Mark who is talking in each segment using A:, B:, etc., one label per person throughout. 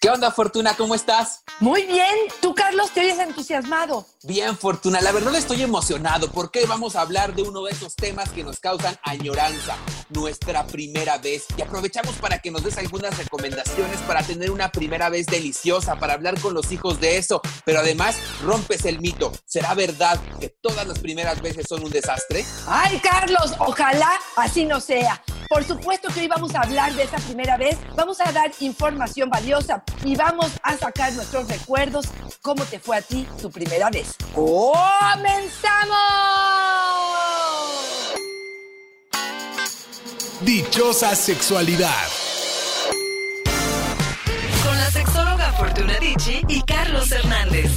A: ¿Qué onda, Fortuna? ¿Cómo estás?
B: Muy bien. Tú, Carlos, te oyes entusiasmado.
A: Bien, Fortuna. La verdad estoy emocionado porque vamos a hablar de uno de esos temas que nos causan añoranza, nuestra primera vez. Y aprovechamos para que nos des algunas recomendaciones para tener una primera vez deliciosa, para hablar con los hijos de eso. Pero además, rompes el mito. ¿Será verdad que todas las primeras veces son un desastre?
B: Ay, Carlos, ojalá así no sea. Por supuesto que hoy vamos a hablar de esa primera vez, vamos a dar información valiosa y vamos a sacar nuestros recuerdos. ¿Cómo te fue a ti tu primera vez? ¡Comenzamos!
C: Dichosa sexualidad.
D: Con la sexóloga Fortuna Dicci y Carlos Hernández.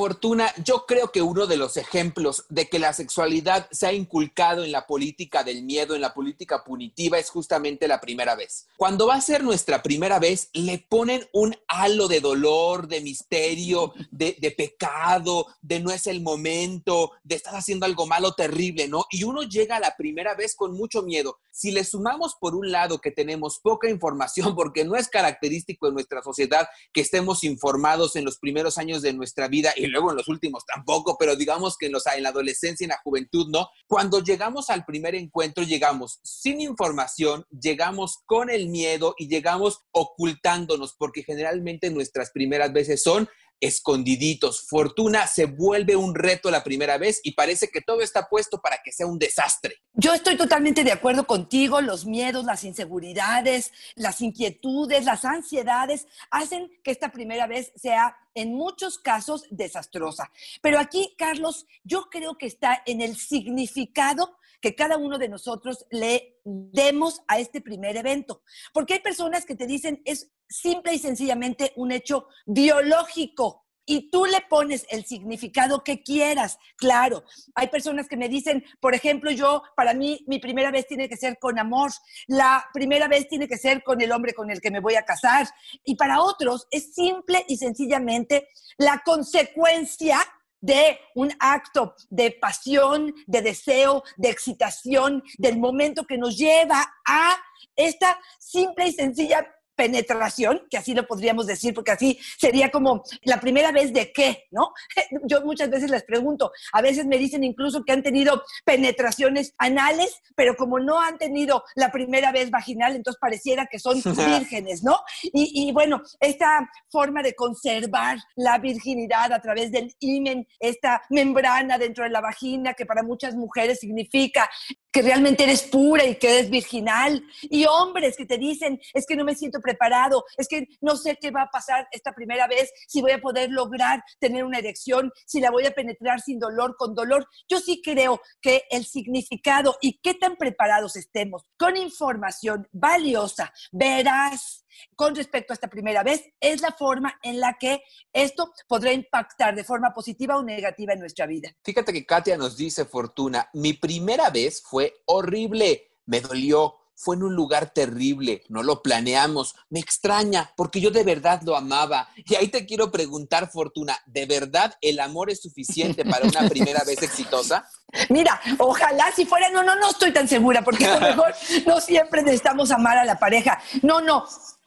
A: Fortuna, yo creo que uno de los ejemplos de que la sexualidad se ha inculcado en la política del miedo, en la política punitiva, es justamente la primera vez. Cuando va a ser nuestra primera vez, le ponen un halo de dolor, de misterio, de, de pecado, de no es el momento, de estar haciendo algo malo terrible, ¿no? Y uno llega a la primera vez con mucho miedo. Si le sumamos por un lado que tenemos poca información, porque no es característico de nuestra sociedad que estemos informados en los primeros años de nuestra vida y luego en los últimos tampoco, pero digamos que en, los, en la adolescencia en la juventud, ¿no? Cuando llegamos al primer encuentro, llegamos sin información, llegamos con el miedo y llegamos ocultándonos, porque generalmente nuestras primeras veces son escondiditos. Fortuna se vuelve un reto la primera vez y parece que todo está puesto para que sea un desastre.
B: Yo estoy totalmente de acuerdo contigo. Los miedos, las inseguridades, las inquietudes, las ansiedades hacen que esta primera vez sea en muchos casos desastrosa. Pero aquí, Carlos, yo creo que está en el significado que cada uno de nosotros le demos a este primer evento. Porque hay personas que te dicen es simple y sencillamente un hecho biológico y tú le pones el significado que quieras. Claro, hay personas que me dicen, por ejemplo, yo, para mí, mi primera vez tiene que ser con amor, la primera vez tiene que ser con el hombre con el que me voy a casar. Y para otros es simple y sencillamente la consecuencia de un acto de pasión, de deseo, de excitación, del momento que nos lleva a esta simple y sencilla penetración, que así lo podríamos decir, porque así sería como la primera vez de qué, ¿no? Yo muchas veces les pregunto, a veces me dicen incluso que han tenido penetraciones anales, pero como no han tenido la primera vez vaginal, entonces pareciera que son vírgenes, ¿no? Y, y bueno, esta forma de conservar la virginidad a través del imen, esta membrana dentro de la vagina, que para muchas mujeres significa que realmente eres pura y que eres virginal. Y hombres que te dicen, es que no me siento preparado, es que no sé qué va a pasar esta primera vez, si voy a poder lograr tener una erección, si la voy a penetrar sin dolor, con dolor. Yo sí creo que el significado y qué tan preparados estemos con información valiosa, veraz, con respecto a esta primera vez, es la forma en la que esto podrá impactar de forma positiva o negativa en nuestra vida.
A: Fíjate que Katia nos dice, Fortuna, mi primera vez fue horrible, me dolió, fue en un lugar terrible, no lo planeamos, me extraña porque yo de verdad lo amaba. Y ahí te quiero preguntar, Fortuna, ¿de verdad el amor es suficiente para una primera vez exitosa?
B: Mira, ojalá si fuera, no, no, no estoy tan segura porque mejor no siempre necesitamos amar a la pareja. No, no,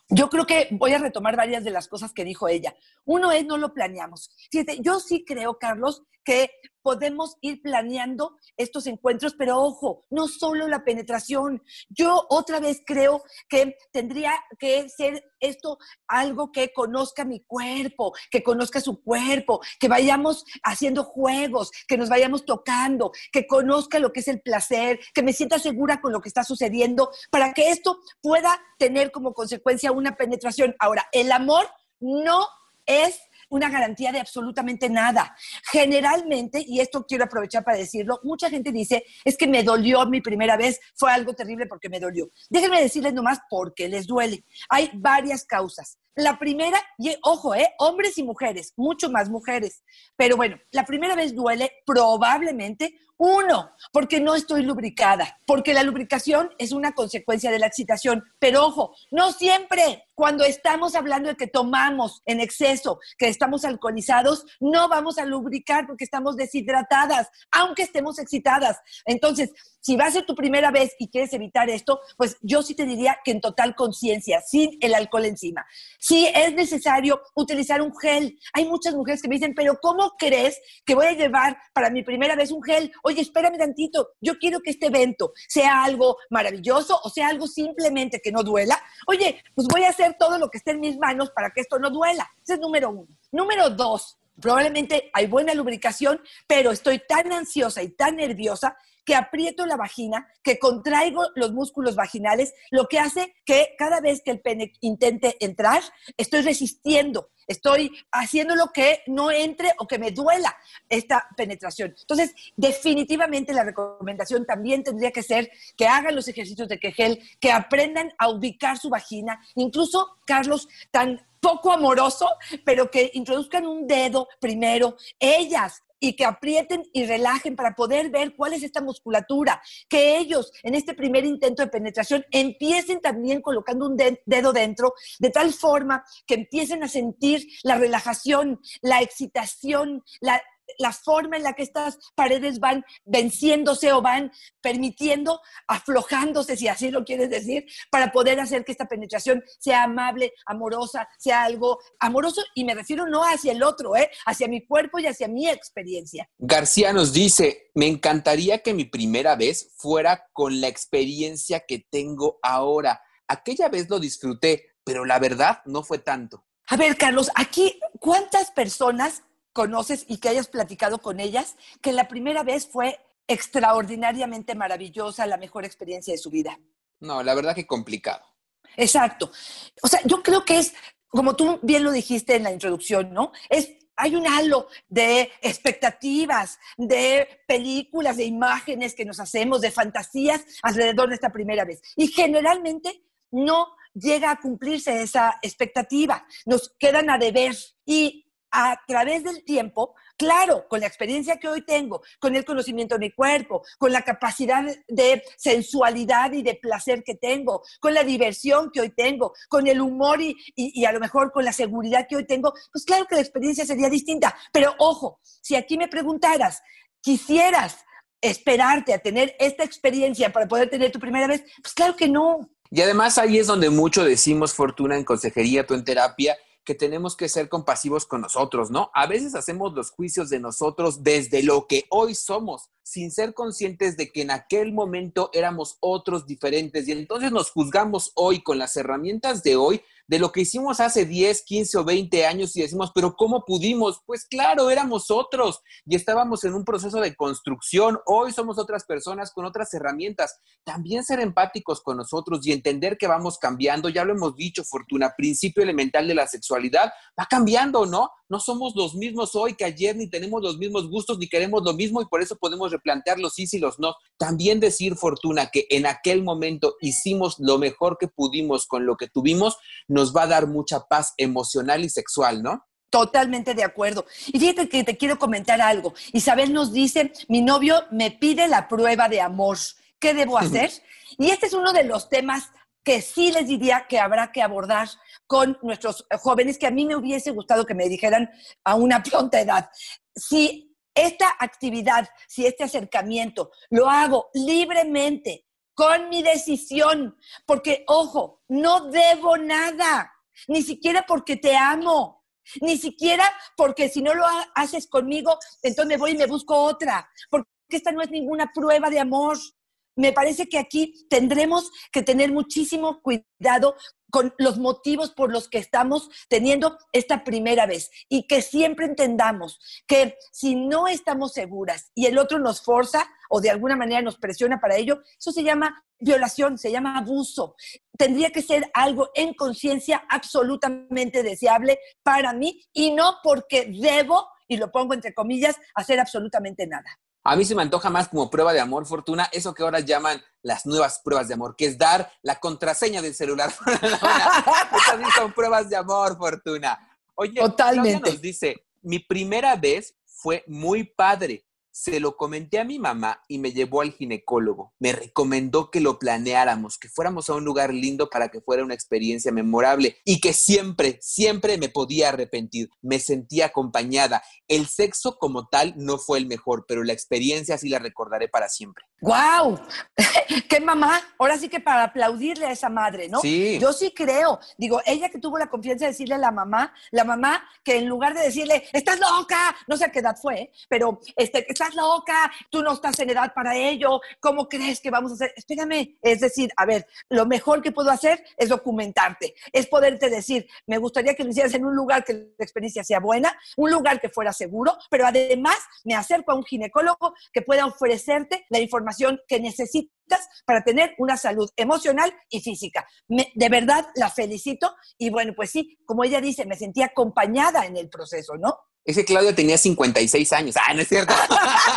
B: yo creo que voy a retomar varias de las cosas que dijo ella. Uno es, no lo planeamos. Fíjate, yo sí creo, Carlos, que podemos ir planeando estos encuentros, pero ojo, no solo la penetración. Yo otra vez creo que tendría que ser esto algo que conozca mi cuerpo, que conozca su cuerpo, que vayamos haciendo juegos, que nos vayamos tocando, que conozca lo que es el placer, que me sienta segura con lo que está sucediendo, para que esto pueda tener como consecuencia una penetración. Ahora, el amor no es una garantía de absolutamente nada. Generalmente, y esto quiero aprovechar para decirlo, mucha gente dice, es que me dolió mi primera vez, fue algo terrible porque me dolió. Déjenme decirles nomás por qué les duele. Hay varias causas. La primera, y ojo, ¿eh? hombres y mujeres, mucho más mujeres. Pero bueno, la primera vez duele probablemente uno, porque no estoy lubricada, porque la lubricación es una consecuencia de la excitación. Pero ojo, no siempre. Cuando estamos hablando de que tomamos en exceso, que estamos alcoholizados, no vamos a lubricar porque estamos deshidratadas, aunque estemos excitadas. Entonces, si va a ser tu primera vez y quieres evitar esto, pues yo sí te diría que en total conciencia, sin el alcohol encima. Si es necesario utilizar un gel, hay muchas mujeres que me dicen, pero ¿cómo crees que voy a llevar para mi primera vez un gel? Oye, espérame tantito, yo quiero que este evento sea algo maravilloso o sea algo simplemente que no duela. Oye, pues voy a hacer todo lo que esté en mis manos para que esto no duela. Ese es número uno. Número dos, probablemente hay buena lubricación, pero estoy tan ansiosa y tan nerviosa que aprieto la vagina, que contraigo los músculos vaginales, lo que hace que cada vez que el pene intente entrar, estoy resistiendo, estoy haciendo lo que no entre o que me duela esta penetración. Entonces, definitivamente la recomendación también tendría que ser que hagan los ejercicios de Kegel, que aprendan a ubicar su vagina, incluso, Carlos, tan poco amoroso, pero que introduzcan un dedo primero, ellas, y que aprieten y relajen para poder ver cuál es esta musculatura, que ellos en este primer intento de penetración empiecen también colocando un dedo dentro, de tal forma que empiecen a sentir la relajación, la excitación, la la forma en la que estas paredes van venciéndose o van permitiendo, aflojándose, si así lo quieres decir, para poder hacer que esta penetración sea amable, amorosa, sea algo amoroso, y me refiero no hacia el otro, ¿eh? hacia mi cuerpo y hacia mi experiencia.
A: García nos dice, me encantaría que mi primera vez fuera con la experiencia que tengo ahora. Aquella vez lo disfruté, pero la verdad no fue tanto.
B: A ver, Carlos, aquí, ¿cuántas personas conoces y que hayas platicado con ellas, que la primera vez fue extraordinariamente maravillosa, la mejor experiencia de su vida.
A: No, la verdad que complicado.
B: Exacto. O sea, yo creo que es, como tú bien lo dijiste en la introducción, ¿no? Es hay un halo de expectativas, de películas, de imágenes que nos hacemos, de fantasías alrededor de esta primera vez. Y generalmente no llega a cumplirse esa expectativa, nos quedan a deber. Y a través del tiempo, claro, con la experiencia que hoy tengo, con el conocimiento de mi cuerpo, con la capacidad de sensualidad y de placer que tengo, con la diversión que hoy tengo, con el humor y, y, a lo mejor con la seguridad que hoy tengo, pues claro que la experiencia sería distinta. Pero ojo, si aquí me preguntaras, quisieras esperarte a tener esta experiencia para poder tener tu primera vez, pues claro que no.
A: Y además ahí es donde mucho decimos, Fortuna, en consejería, tú en terapia, que tenemos que ser compasivos con nosotros, ¿no? A veces hacemos los juicios de nosotros desde lo que hoy somos, sin ser conscientes de que en aquel momento éramos otros diferentes y entonces nos juzgamos hoy con las herramientas de hoy de lo que hicimos hace 10, 15 o 20 años y decimos, pero ¿cómo pudimos? Pues claro, éramos otros y estábamos en un proceso de construcción. Hoy somos otras personas con otras herramientas. También ser empáticos con nosotros y entender que vamos cambiando. Ya lo hemos dicho, Fortuna, principio elemental de la sexualidad va cambiando, ¿no? No somos los mismos hoy que ayer, ni tenemos los mismos gustos, ni queremos lo mismo y por eso podemos replantear los sí y los no. También decir, Fortuna, que en aquel momento hicimos lo mejor que pudimos con lo que tuvimos, nos va a dar mucha paz emocional y sexual, ¿no?
B: Totalmente de acuerdo. Y fíjate que te quiero comentar algo. Isabel nos dice, mi novio me pide la prueba de amor. ¿Qué debo hacer? y este es uno de los temas que sí les diría que habrá que abordar con nuestros jóvenes, que a mí me hubiese gustado que me dijeran a una pronta edad. Si esta actividad, si este acercamiento lo hago libremente, con mi decisión, porque, ojo, no debo nada, ni siquiera porque te amo, ni siquiera porque si no lo haces conmigo, entonces me voy y me busco otra, porque esta no es ninguna prueba de amor. Me parece que aquí tendremos que tener muchísimo cuidado con los motivos por los que estamos teniendo esta primera vez y que siempre entendamos que si no estamos seguras y el otro nos forza o de alguna manera nos presiona para ello, eso se llama violación, se llama abuso. Tendría que ser algo en conciencia absolutamente deseable para mí y no porque debo, y lo pongo entre comillas, hacer absolutamente nada.
A: A mí se me antoja más como prueba de amor, Fortuna, eso que ahora llaman las nuevas pruebas de amor, que es dar la contraseña del celular. Estas son pruebas de amor, Fortuna. Oye, Totalmente. nos dice, mi primera vez fue muy padre. Se lo comenté a mi mamá y me llevó al ginecólogo. Me recomendó que lo planeáramos, que fuéramos a un lugar lindo para que fuera una experiencia memorable y que siempre, siempre me podía arrepentir. Me sentía acompañada. El sexo como tal no fue el mejor, pero la experiencia sí la recordaré para siempre.
B: ¡Guau! ¡Qué mamá! Ahora sí que para aplaudirle a esa madre, ¿no?
A: Sí.
B: Yo sí creo. Digo, ella que tuvo la confianza de decirle a la mamá, la mamá que en lugar de decirle, estás loca, no sé a qué edad fue, pero este, estás loca, tú no estás en edad para ello, ¿cómo crees que vamos a hacer? Espérame, es decir, a ver, lo mejor que puedo hacer es documentarte, es poderte decir, me gustaría que lo hicieras en un lugar que la experiencia sea buena, un lugar que fuera seguro, pero además me acerco a un ginecólogo que pueda ofrecerte la información que necesitas para tener una salud emocional y física. de verdad la felicito y bueno, pues sí, como ella dice, me sentí acompañada en el proceso, ¿no?
A: Ese Claudio tenía 56 años. Ah, no es cierto.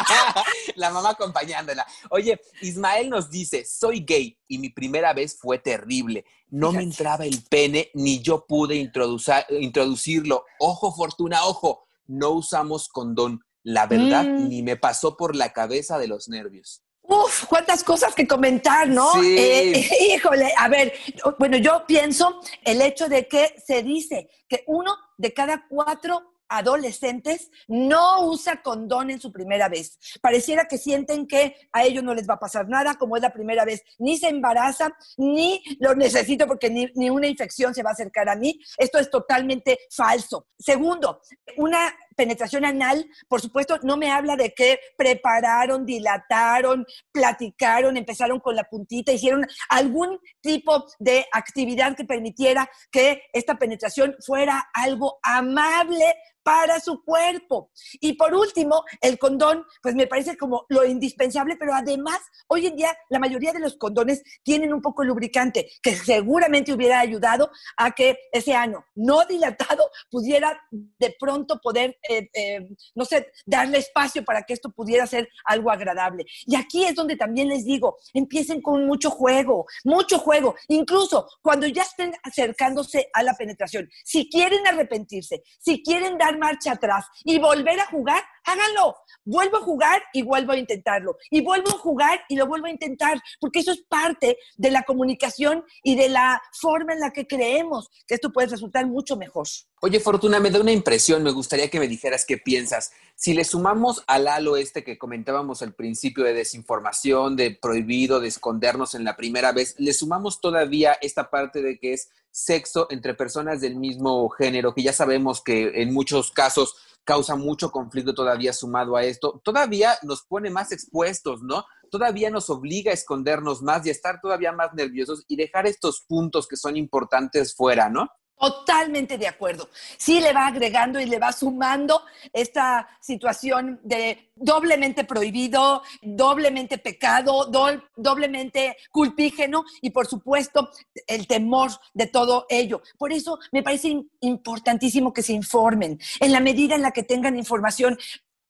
A: la mamá acompañándola. Oye, Ismael nos dice, soy gay y mi primera vez fue terrible. No me entraba el pene ni yo pude introducirlo. Ojo, Fortuna, ojo, no usamos condón. La verdad, mm. ni me pasó por la cabeza de los nervios.
B: Uf, cuántas cosas que comentar, ¿no?
A: Sí.
B: Eh, híjole, a ver, bueno, yo pienso el hecho de que se dice que uno de cada cuatro adolescentes no usa condón en su primera vez. Pareciera que sienten que a ellos no les va a pasar nada, como es la primera vez. Ni se embaraza, ni lo necesito porque ni, ni una infección se va a acercar a mí. Esto es totalmente falso. Segundo, una penetración anal, por supuesto, no me habla de que prepararon, dilataron, platicaron, empezaron con la puntita, hicieron algún tipo de actividad que permitiera que esta penetración fuera algo amable para su cuerpo. Y por último, el condón, pues me parece como lo indispensable, pero además, hoy en día la mayoría de los condones tienen un poco lubricante, que seguramente hubiera ayudado a que ese ano no dilatado pudiera de pronto poder, eh, eh, no sé, darle espacio para que esto pudiera ser algo agradable. Y aquí es donde también les digo, empiecen con mucho juego, mucho juego, incluso cuando ya estén acercándose a la penetración. Si quieren arrepentirse, si quieren dar marcha atrás y volver a jugar, háganlo. Vuelvo a jugar y vuelvo a intentarlo. Y vuelvo a jugar y lo vuelvo a intentar, porque eso es parte de la comunicación y de la forma en la que creemos que esto puede resultar mucho mejor.
A: Oye, Fortuna, me da una impresión, me gustaría que me dijeras qué piensas. Si le sumamos al halo este que comentábamos al principio de desinformación, de prohibido, de escondernos en la primera vez, le sumamos todavía esta parte de que es sexo entre personas del mismo género, que ya sabemos que en muchos casos causa mucho conflicto todavía sumado a esto, todavía nos pone más expuestos, ¿no? Todavía nos obliga a escondernos más y a estar todavía más nerviosos y dejar estos puntos que son importantes fuera, ¿no?
B: Totalmente de acuerdo. Sí le va agregando y le va sumando esta situación de doblemente prohibido, doblemente pecado, doblemente culpígeno y por supuesto el temor de todo ello. Por eso me parece importantísimo que se informen. En la medida en la que tengan información,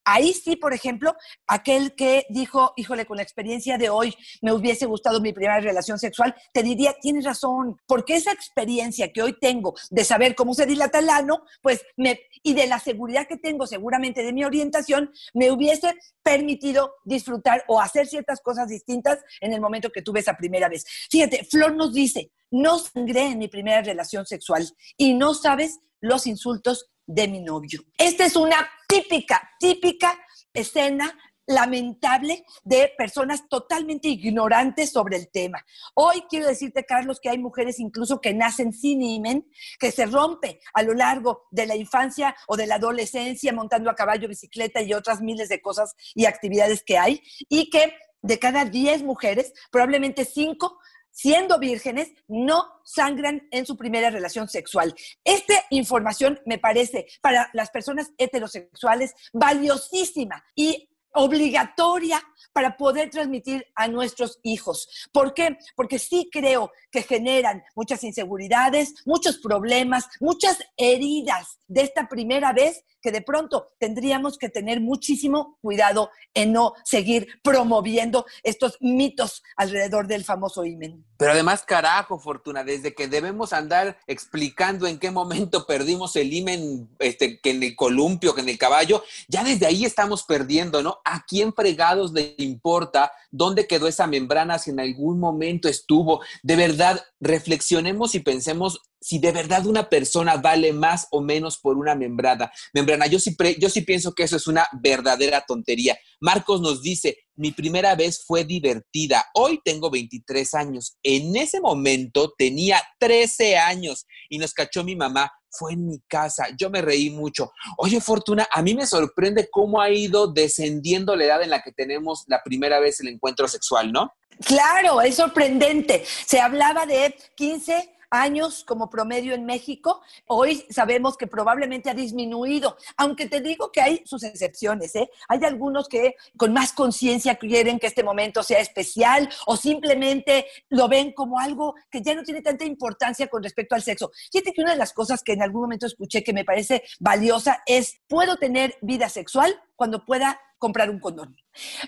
B: Ahí sí, por ejemplo, aquel que dijo, híjole, con la experiencia de hoy me hubiese gustado mi primera relación sexual, te diría, tienes razón, porque esa experiencia que hoy tengo de saber cómo se dilata el ano, pues me, y de la seguridad que tengo seguramente de mi orientación, me hubiese permitido disfrutar o hacer ciertas cosas distintas en el momento que tuve esa primera vez. Fíjate, Flor nos dice, no sangré en mi primera relación sexual y no sabes los insultos de mi novio. Esta es una típica, típica escena lamentable de personas totalmente ignorantes sobre el tema. Hoy quiero decirte, Carlos, que hay mujeres incluso que nacen sin imen, que se rompe a lo largo de la infancia o de la adolescencia montando a caballo, bicicleta y otras miles de cosas y actividades que hay, y que de cada 10 mujeres, probablemente 5 siendo vírgenes, no sangran en su primera relación sexual. Esta información me parece para las personas heterosexuales valiosísima y obligatoria para poder transmitir a nuestros hijos. ¿Por qué? Porque sí creo que generan muchas inseguridades, muchos problemas, muchas heridas de esta primera vez que de pronto tendríamos que tener muchísimo cuidado en no seguir promoviendo estos mitos alrededor del famoso imen.
A: Pero además, carajo, Fortuna, desde que debemos andar explicando en qué momento perdimos el imen, este, que en el columpio, que en el caballo, ya desde ahí estamos perdiendo, ¿no? ¿A quién fregados le importa dónde quedó esa membrana si en algún momento estuvo? De verdad, reflexionemos y pensemos si de verdad una persona vale más o menos por una membrana. Membrana, yo sí, yo sí pienso que eso es una verdadera tontería. Marcos nos dice, mi primera vez fue divertida. Hoy tengo 23 años. En ese momento tenía 13 años y nos cachó mi mamá. Fue en mi casa. Yo me reí mucho. Oye, Fortuna, a mí me sorprende cómo ha ido descendiendo la edad en la que tenemos la primera vez el encuentro sexual, ¿no?
B: Claro, es sorprendente. Se hablaba de 15 años como promedio en México, hoy sabemos que probablemente ha disminuido, aunque te digo que hay sus excepciones, ¿eh? Hay algunos que con más conciencia quieren que este momento sea especial o simplemente lo ven como algo que ya no tiene tanta importancia con respecto al sexo. Fíjate que una de las cosas que en algún momento escuché que me parece valiosa es, ¿puedo tener vida sexual cuando pueda comprar un condón.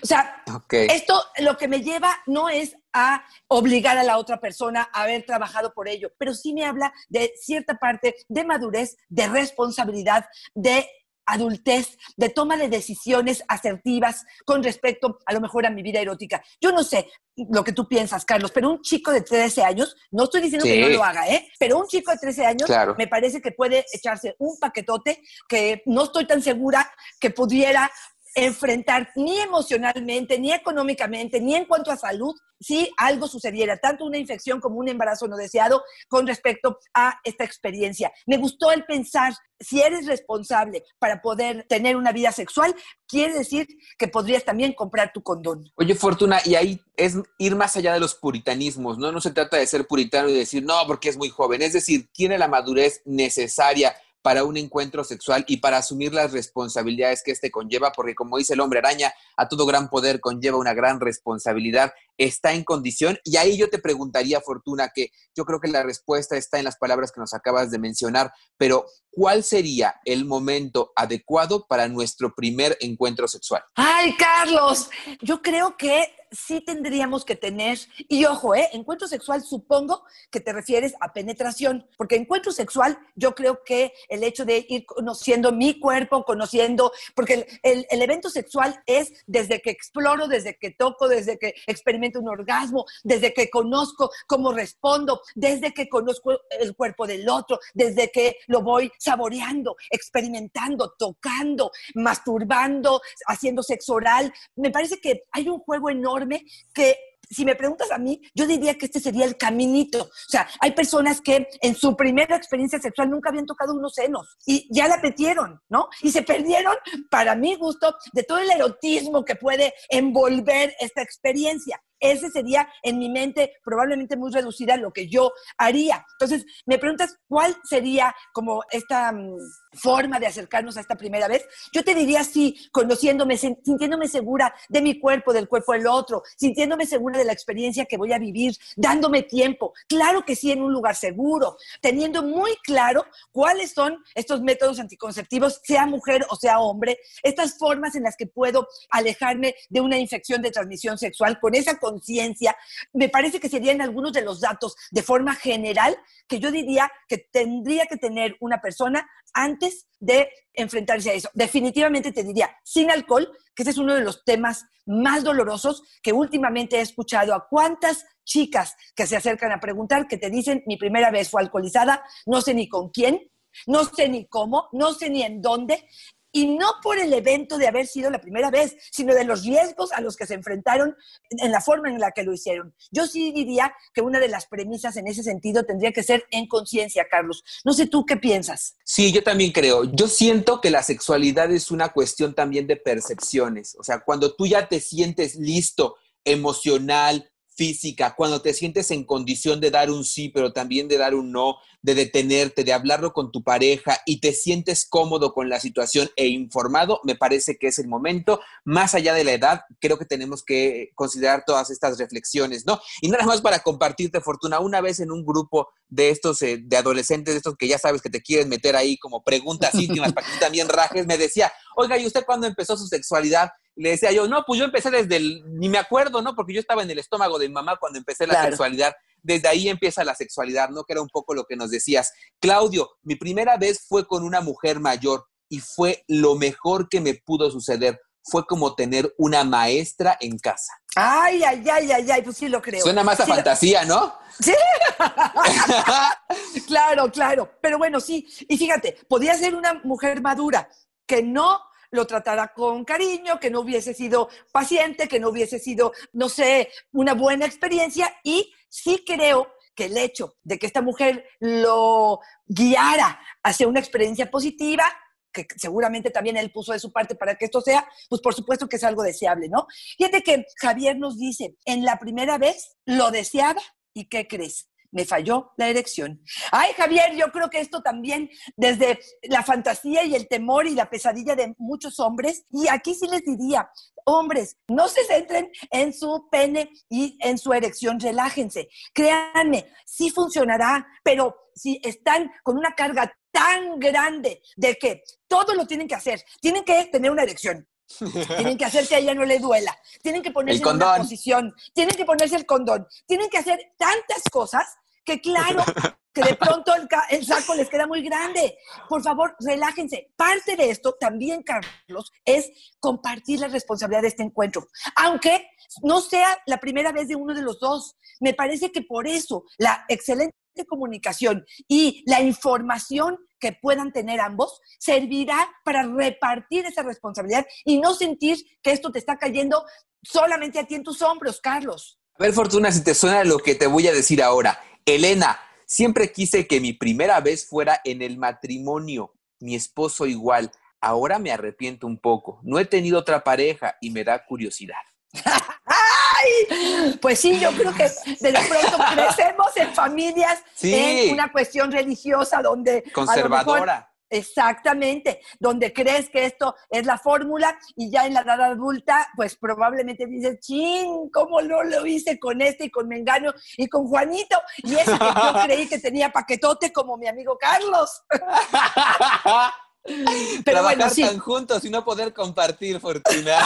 B: O sea, esto lo que me lleva no es a obligar a la otra persona a haber trabajado por ello, pero sí me habla de cierta parte de madurez, de responsabilidad, de adultez, de toma de decisiones asertivas con respecto a lo mejor a mi vida erótica. Yo no sé lo que tú piensas, Carlos, pero un chico de 13 años, no estoy diciendo que no lo haga, ¿eh? Pero un chico de 13 años me parece que puede echarse un paquetote que no estoy tan segura que pudiera enfrentar ni emocionalmente, ni económicamente, ni en cuanto a salud, si algo sucediera, tanto una infección como un embarazo no deseado con respecto a esta experiencia. Me gustó el pensar, si eres responsable para poder tener una vida sexual, quiere decir que podrías también comprar tu condón.
A: Oye, Fortuna, y ahí es ir más allá de los puritanismos, ¿no? No se trata de ser puritano y decir, no, porque es muy joven, es decir, tiene la madurez necesaria para un encuentro sexual y para asumir las responsabilidades que éste conlleva, porque como dice el hombre araña, a todo gran poder conlleva una gran responsabilidad, está en condición. Y ahí yo te preguntaría, Fortuna, que yo creo que la respuesta está en las palabras que nos acabas de mencionar, pero ¿cuál sería el momento adecuado para nuestro primer encuentro sexual?
B: Ay, Carlos, yo creo que sí tendríamos que tener, y ojo, ¿eh? encuentro sexual supongo que te refieres a penetración, porque encuentro sexual yo creo que el hecho de ir conociendo mi cuerpo, conociendo, porque el, el, evento sexual es desde que exploro, desde que toco, desde que experimento un orgasmo, desde que conozco cómo respondo, desde que conozco el cuerpo del otro, desde que lo voy saboreando, experimentando, tocando, masturbando, haciendo sexo oral. Me parece que hay un juego enorme que si me preguntas a mí, yo diría que este sería el caminito. O sea, hay personas que en su primera experiencia sexual nunca habían tocado unos senos y ya la metieron, ¿no? Y se perdieron, para mi gusto, de todo el erotismo que puede envolver esta experiencia. Ese sería en mi mente probablemente muy reducida lo que yo haría. Entonces, me preguntas cuál sería como esta mm, forma de acercarnos a esta primera vez. Yo te diría sí, conociéndome, sintiéndome segura de mi cuerpo, del cuerpo del otro, sintiéndome segura de la experiencia que voy a vivir, dándome tiempo. Claro que sí, en un lugar seguro, teniendo muy claro cuáles son estos métodos anticonceptivos, sea mujer o sea hombre, estas formas en las que puedo alejarme de una infección de transmisión sexual con esa me parece que serían algunos de los datos de forma general que yo diría que tendría que tener una persona antes de enfrentarse a eso. Definitivamente te diría, sin alcohol, que ese es uno de los temas más dolorosos que últimamente he escuchado a cuántas chicas que se acercan a preguntar que te dicen, mi primera vez fue alcoholizada, no sé ni con quién, no sé ni cómo, no sé ni en dónde, y no por el evento de haber sido la primera vez, sino de los riesgos a los que se enfrentaron en la forma en la que lo hicieron. Yo sí diría que una de las premisas en ese sentido tendría que ser en conciencia, Carlos. No sé tú qué piensas.
A: Sí, yo también creo. Yo siento que la sexualidad es una cuestión también de percepciones. O sea, cuando tú ya te sientes listo emocional, física, cuando te sientes en condición de dar un sí, pero también de dar un no, de detenerte, de hablarlo con tu pareja y te sientes cómodo con la situación e informado, me parece que es el momento. Más allá de la edad, creo que tenemos que considerar todas estas reflexiones, ¿no? Y nada más para compartirte, Fortuna, una vez en un grupo de estos, eh, de adolescentes, de estos que ya sabes que te quieren meter ahí como preguntas íntimas para que tú también rajes, me decía, oiga, ¿y usted cuándo empezó su sexualidad? Le decía yo, no, pues yo empecé desde el, ni me acuerdo, ¿no? Porque yo estaba en el estómago de mi mamá cuando empecé la sexualidad. Desde ahí empieza la sexualidad, ¿no? Que era un poco lo que nos decías. Claudio, mi primera vez fue con una mujer mayor y fue lo mejor que me pudo suceder. Fue como tener una maestra en casa.
B: Ay, ay, ay, ay, ay, pues sí lo creo.
A: Suena más a fantasía, ¿no?
B: Sí. claro, claro. Pero bueno, sí. Y fíjate, podía ser una mujer madura que no lo tratara con cariño, que no hubiese sido paciente, que no hubiese sido, no sé, una buena experiencia. Y sí creo que el hecho de que esta mujer lo guiara hacia una experiencia positiva, que seguramente también él puso de su parte para que esto sea, pues por supuesto que es algo deseable, ¿no? Fíjate que Javier nos dice, en la primera vez lo deseaba y ¿qué crees? Me falló la erección. Ay, Javier, yo creo que esto también desde la fantasía y el temor y la pesadilla de muchos hombres, y aquí sí les diría, hombres, no se centren en su pene y en su erección, relájense. Créanme, sí funcionará, pero si están con una carga tan grande de que todo lo tienen que hacer, tienen que tener una erección, tienen que hacer que a ella no le duela. Tienen que ponerse en una posición. Tienen que ponerse el condón. Tienen que hacer tantas cosas que claro, que de pronto el, saco les queda muy grande. Por favor, relájense. Parte de esto también, Carlos, es compartir la responsabilidad de este encuentro. Aunque no sea la primera vez de uno de los dos. Me parece que por eso la excelente comunicación y la información que puedan tener ambos servirá para repartir esa responsabilidad y no sentir que esto te está cayendo solamente a ti en tus hombros, Carlos.
A: A ver, Fortuna, si te suena lo que te voy a decir ahora. Elena, siempre quise que mi primera vez fuera en el matrimonio, mi esposo igual. Ahora me arrepiento un poco. No he tenido otra pareja y me da curiosidad.
B: ¡Ay! Pues sí, yo creo que de pronto crecemos en familias en una cuestión religiosa donde
A: conservadora.
B: Exactamente, donde crees que esto es la fórmula y ya en la edad adulta, pues probablemente dices, ching, ¿cómo no lo hice con este y con Mengano y con Juanito? Y ese que yo creí que tenía paquetote como mi amigo Carlos.
A: Pero bueno, sí. juntos y no poder compartir fortuna.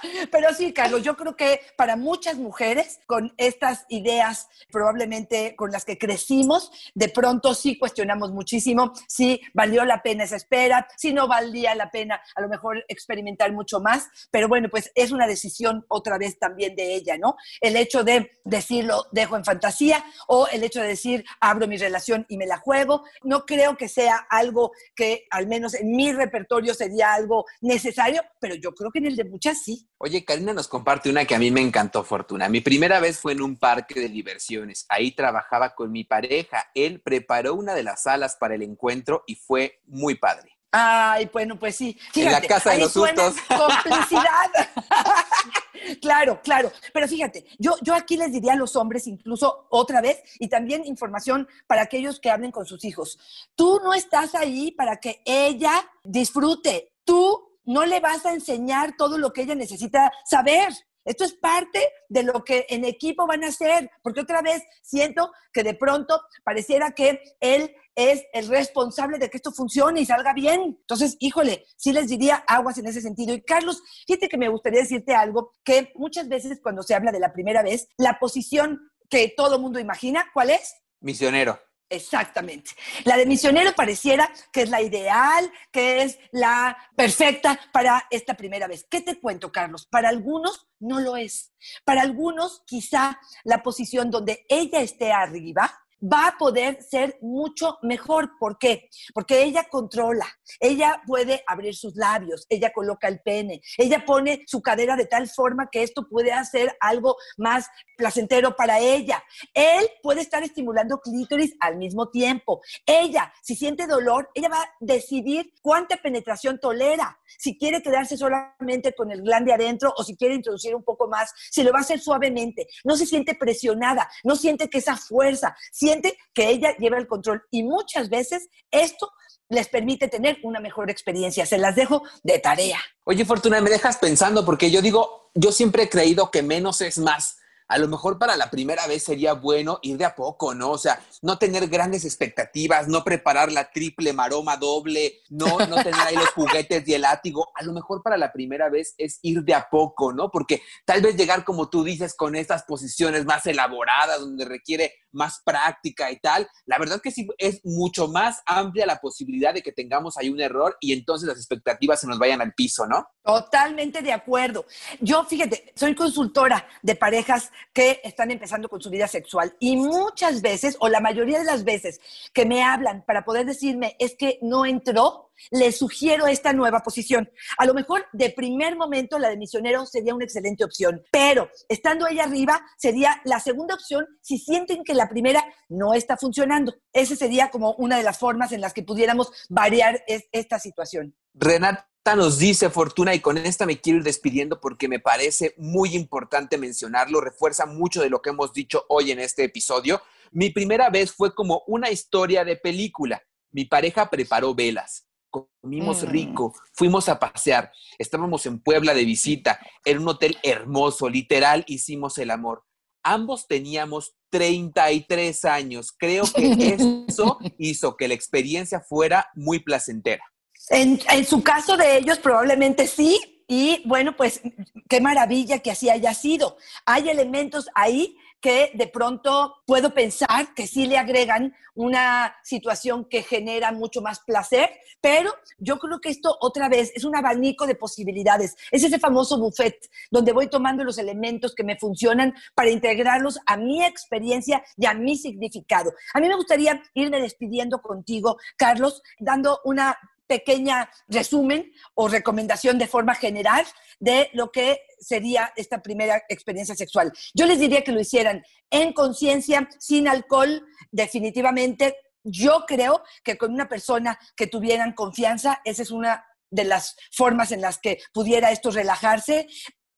B: Pero sí, Carlos, yo creo que para muchas mujeres con estas ideas probablemente con las que crecimos, de pronto sí cuestionamos muchísimo si valió la pena esa espera, si no valía la pena a lo mejor experimentar mucho más, pero bueno, pues es una decisión otra vez también de ella, ¿no? El hecho de decirlo dejo en fantasía o el hecho de decir abro mi relación y me la juego, no creo que sea algo que al menos en mi repertorio sería algo necesario, pero yo creo que en el de muchas sí.
A: Oye, Karina nos comparte una que a mí me encantó, Fortuna. Mi primera vez fue en un parque de diversiones. Ahí trabajaba con mi pareja. Él preparó una de las salas para el encuentro y fue muy padre.
B: Ay, bueno, pues sí.
A: en la casa de los sustos.
B: Complicidad. claro, claro. Pero fíjate, yo, yo aquí les diría a los hombres, incluso otra vez, y también información para aquellos que hablen con sus hijos. Tú no estás ahí para que ella disfrute. Tú no le vas a enseñar todo lo que ella necesita saber. Esto es parte de lo que en equipo van a hacer, porque otra vez siento que de pronto pareciera que él es el responsable de que esto funcione y salga bien. Entonces, híjole, sí les diría aguas en ese sentido. Y Carlos, fíjate que me gustaría decirte algo, que muchas veces cuando se habla de la primera vez, la posición que todo mundo imagina, ¿cuál es?
A: Misionero.
B: Exactamente. La de misionero pareciera que es la ideal, que es la perfecta para esta primera vez. ¿Qué te cuento, Carlos? Para algunos no lo es. Para algunos quizá la posición donde ella esté arriba va a poder ser mucho mejor. ¿Por qué? Porque ella controla, ella puede abrir sus labios, ella coloca el pene, ella pone su cadera de tal forma que esto puede hacer algo más placentero para ella. Él puede estar estimulando clítoris al mismo tiempo. Ella, si siente dolor, ella va a decidir cuánta penetración tolera, si quiere quedarse solamente con el glande adentro o si quiere introducir un poco más, si lo va a hacer suavemente. No se siente presionada, no siente que esa fuerza, siente que ella lleva el control. Y muchas veces esto les permite tener una mejor experiencia. Se las dejo de tarea.
A: Oye, Fortuna, me dejas pensando porque yo digo, yo siempre he creído que menos es más a lo mejor para la primera vez sería bueno ir de a poco, ¿no? O sea, no tener grandes expectativas, no preparar la triple maroma doble, no, no tener ahí los juguetes y el látigo. A lo mejor para la primera vez es ir de a poco, ¿no? Porque tal vez llegar, como tú dices, con estas posiciones más elaboradas, donde requiere más práctica y tal, la verdad que sí es mucho más amplia la posibilidad de que tengamos ahí un error y entonces las expectativas se nos vayan al piso, ¿no?
B: Totalmente de acuerdo. Yo, fíjate, soy consultora de parejas que están empezando con su vida sexual y muchas veces, o la mayoría de las veces que me hablan para poder decirme es que no entró, les sugiero esta nueva posición. A lo mejor de primer momento la de misionero sería una excelente opción, pero estando ella arriba sería la segunda opción si sienten que la primera no está funcionando. Esa sería como una de las formas en las que pudiéramos variar esta situación.
A: Renata nos dice Fortuna y con esta me quiero ir despidiendo porque me parece muy importante mencionarlo, refuerza mucho de lo que hemos dicho hoy en este episodio. Mi primera vez fue como una historia de película. Mi pareja preparó velas, comimos mm. rico, fuimos a pasear, estábamos en Puebla de visita, en un hotel hermoso, literal hicimos el amor. Ambos teníamos 33 años. Creo que eso hizo que la experiencia fuera muy placentera.
B: En, su caso de ellos, probablemente sí. Y bueno, pues qué maravilla que así haya sido. Hay elementos ahí que de pronto puedo pensar que sí le agregan una situación que genera mucho más placer, pero yo creo que esto otra vez es un abanico de posibilidades. Es ese famoso buffet donde voy tomando los elementos que me funcionan para integrarlos a mi experiencia y a mi significado. A mí me gustaría irme despidiendo contigo, Carlos, dando una pequeña resumen o recomendación de forma general de lo que sería esta primera experiencia sexual. Yo les diría que lo hicieran en conciencia, sin alcohol, definitivamente. Yo creo que con una persona que tuvieran confianza, esa es una de las formas en las que pudiera esto relajarse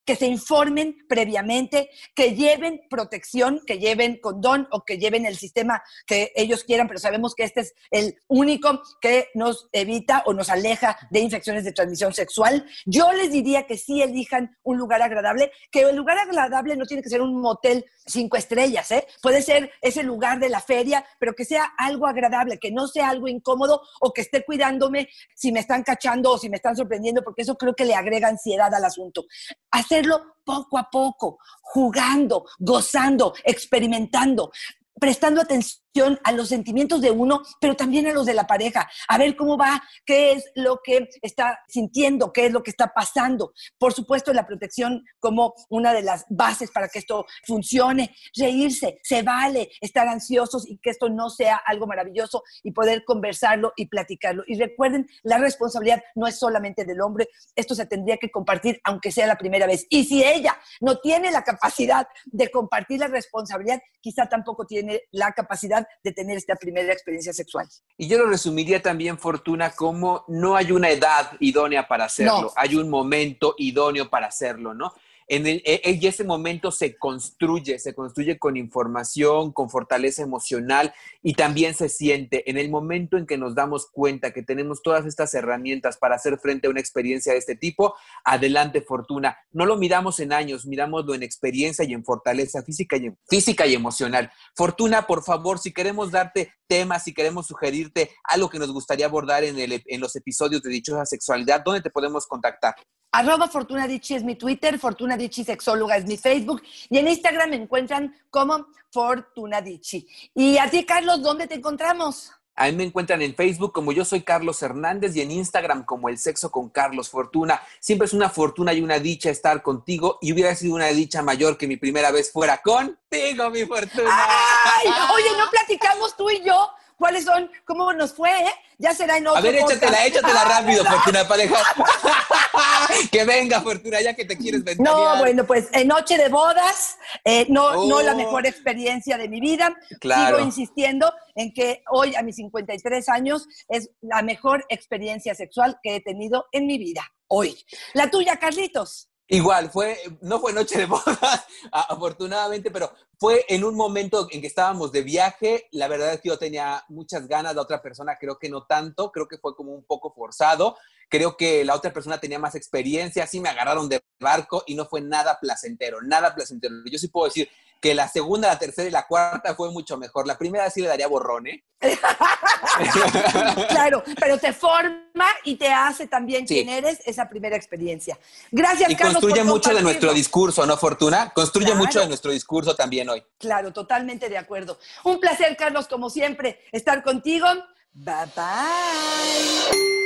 B: que se informen previamente, que lleven protección, que lleven condón o que lleven el sistema que ellos quieran, pero sabemos que este es el único que nos evita o nos aleja de infecciones de transmisión sexual. Yo les diría que sí elijan un lugar agradable, que el lugar agradable no tiene que ser un motel cinco estrellas, ¿eh? Puede ser ese lugar de la feria, pero que sea algo agradable, que no sea algo incómodo o que esté cuidándome si me están cachando o si me están sorprendiendo, porque eso creo que le agrega ansiedad al asunto. Poco a poco, jugando, gozando, experimentando, prestando atención a los sentimientos de uno, pero también a los de la pareja, a ver cómo va, qué es lo que está sintiendo, qué es lo que está pasando. Por supuesto, la protección como una de las bases para que esto funcione, reírse, se vale estar ansiosos y que esto no sea algo maravilloso y poder conversarlo y platicarlo. Y recuerden, la responsabilidad no es solamente del hombre, esto se tendría que compartir aunque sea la primera vez. Y si ella no tiene la capacidad de compartir la responsabilidad, quizá tampoco tiene la capacidad de tener esta primera experiencia sexual.
A: Y yo lo resumiría también, Fortuna, como no hay una edad idónea para hacerlo, hay un momento idóneo para hacerlo, ¿no? En, e, en, ese momento se construye, se construye con información, con fortaleza emocional y también se siente. En el momento en que nos damos cuenta que tenemos todas estas herramientas para hacer frente a una experiencia de este tipo, adelante fortuna. No lo miramos en años, miramoslo en experiencia y en fortaleza física y, física y emocional. Fortuna, por favor, si queremos darte temas, si queremos sugerirte algo que nos gustaría abordar en, en los episodios de Dichosa Sexualidad, ¿dónde te podemos contactar?
B: Arroba Fortuna es mi Twitter, Fortuna Sexóloga es mi Facebook y en Instagram me encuentran como Fortuna Y a ti, Carlos, ¿dónde te encontramos?
A: A mí me encuentran en Facebook como yo soy Carlos Hernández y en Instagram como El Sexo con Carlos Fortuna. Siempre es una fortuna y una dicha estar contigo y hubiera sido una dicha mayor que mi primera vez fuera contigo, mi Fortuna.
B: Ay, oye, ¿no platicamos tú y yo? ¿Cuáles son? ¿Cómo nos fue? Eh? Ya será en otro
A: A ver, échatela,
B: podcast.
A: échatela
B: Ah,
A: rápido. Fortuna, para dejar. que venga, Fortuna, ya que te quieres vender.
B: No, bueno, pues en noche de bodas, eh, no, no la
A: Oh.
B: mejor experiencia de mi vida.
A: Claro.
B: Sigo insistiendo en que hoy, a mis 53 años, es la mejor experiencia sexual que he tenido en mi vida. Hoy. La tuya, Carlitos.
A: Igual, fue, no fue noche de bodas, afortunadamente, pero fue en un momento en que estábamos de viaje. La verdad es que yo tenía muchas ganas, la otra persona creo que no tanto, creo que fue como un poco forzado. Creo que la otra persona tenía más experiencia, sí me agarraron de barco y no fue nada placentero, nada placentero. Yo sí puedo decir que la segunda, la tercera y la cuarta fue mucho mejor. La primera sí le daría borrón, ¿eh?
B: Claro, pero te forma y te hace también
A: Sí.
B: quien eres esa primera experiencia. Gracias,
A: Y
B: Carlos.
A: construye
B: por
A: mucho de nuestro discurso, ¿no, Fortuna? Construye
B: Claro.
A: mucho de nuestro discurso también hoy.
B: Claro, totalmente de acuerdo. Un placer, Carlos, como siempre, estar contigo. Bye bye.